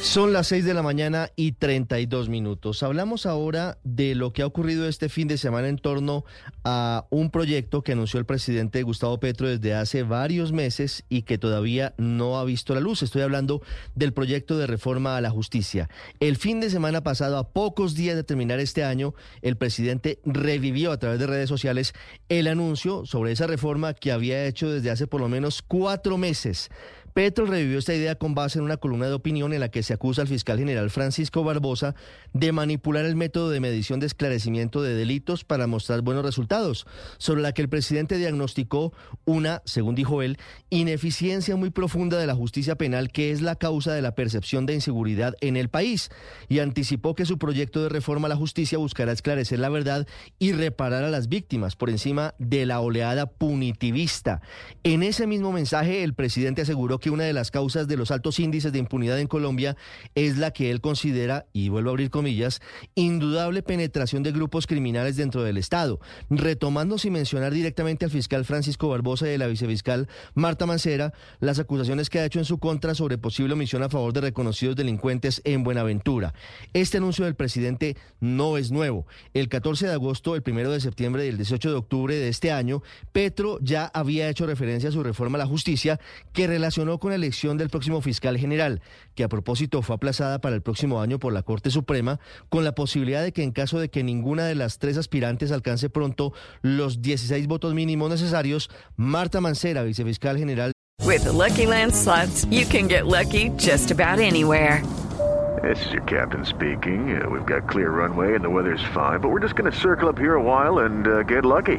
Son las 6 de la mañana y 32 minutos. Hablamos ahora de lo que ha ocurrido este fin de semana en torno a un proyecto que anunció el presidente Gustavo Petro desde hace varios meses y que todavía no ha visto la luz. Estoy hablando del proyecto de reforma a la justicia. El fin de semana pasado, a pocos días de terminar este año, el presidente revivió a través de redes sociales el anuncio sobre esa reforma que había hecho desde hace por lo menos cuatro meses. Petro revivió esta idea con base en una columna de opinión en la que se acusa al fiscal general Francisco Barbosa de manipular el método de medición de esclarecimiento de delitos para mostrar buenos resultados, sobre la que el presidente diagnosticó una, según dijo él, ineficiencia muy profunda de la justicia penal que es la causa de la percepción de inseguridad en el país, y anticipó que su proyecto de reforma a la justicia buscará esclarecer la verdad y reparar a las víctimas por encima de la oleada punitivista. En ese mismo mensaje, el presidente aseguró que una de las causas de los altos índices de impunidad en Colombia es la que él considera, y vuelvo a abrir comillas, indudable penetración de grupos criminales dentro del Estado, retomando sin mencionar directamente al fiscal Francisco Barbosa y a la vicefiscal Marta Mancera las acusaciones que ha hecho en su contra sobre posible omisión a favor de reconocidos delincuentes en Buenaventura. Este anuncio del presidente no es nuevo. El 14 de agosto, el 1 de septiembre y el 18 de octubre de este año, Petro ya había hecho referencia a su reforma a la justicia que relacionó con la elección del próximo fiscal general, que a propósito fue aplazada para el próximo año por la Corte Suprema, con la posibilidad de que en caso de que ninguna de las tres aspirantes alcance pronto los 16 votos mínimos necesarios, Marta Mancera, vicefiscal general. With the Lucky Land slots, you can get lucky just about anywhere. This is your captain speaking. Uh, we've got clear runway and the weather's fine, but we're just going to circle up here a while and uh, get lucky.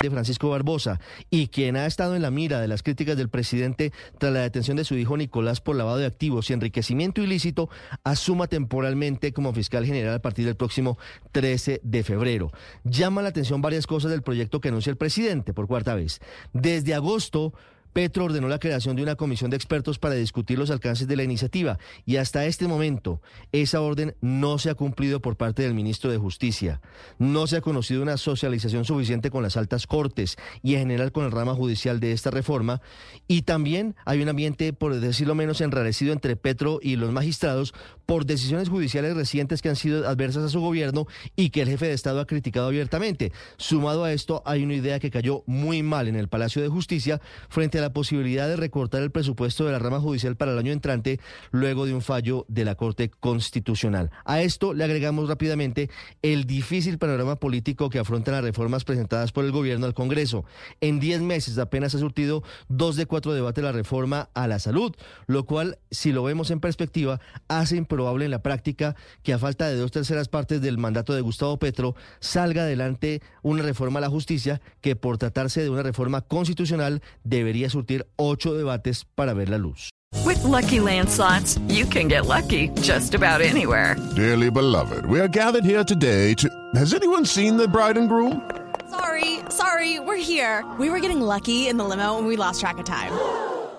De Francisco Barbosa y quien ha estado en la mira de las críticas del presidente tras la detención de su hijo Nicolás por lavado de activos y enriquecimiento ilícito, asuma temporalmente como fiscal general a partir del próximo 13 de febrero. Llama la atención varias cosas del proyecto que anuncia el presidente por cuarta vez. Desde agosto, Petro ordenó la creación de una comisión de expertos para discutir los alcances de la iniciativa y hasta este momento esa orden no se ha cumplido por parte del ministro de Justicia. No se ha conocido una socialización suficiente con las altas cortes y en general con el rama judicial de esta reforma y también hay un ambiente, por decirlo menos, enrarecido entre Petro y los magistrados por decisiones judiciales recientes que han sido adversas a su gobierno y que el jefe de Estado ha criticado abiertamente. Sumado a esto, hay una idea que cayó muy mal en el Palacio de Justicia frente a la posibilidad de recortar el presupuesto de la rama judicial para el año entrante luego de un fallo de la Corte Constitucional. A esto le agregamos rápidamente el difícil panorama político que afrontan las reformas presentadas por el gobierno al Congreso. En 10 meses apenas ha surtido dos de cuatro debates la reforma a la salud, lo cual, si lo vemos en perspectiva, hace improbable en la práctica que a falta de dos terceras partes del mandato de Gustavo Petro salga adelante una reforma a la justicia que por tratarse de una reforma constitucional debería surtir ocho debates para ver la luz. With Lucky Land slots, you can get lucky just about anywhere. Dearly beloved, we are gathered here today to. Has anyone seen the bride and groom? Sorry, sorry, we're here. We were getting lucky in the limo and we lost track of time.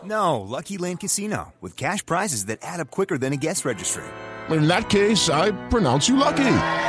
No, Lucky Land Casino, with cash prizes that add up quicker than a guest registry. In that case, I pronounce you lucky.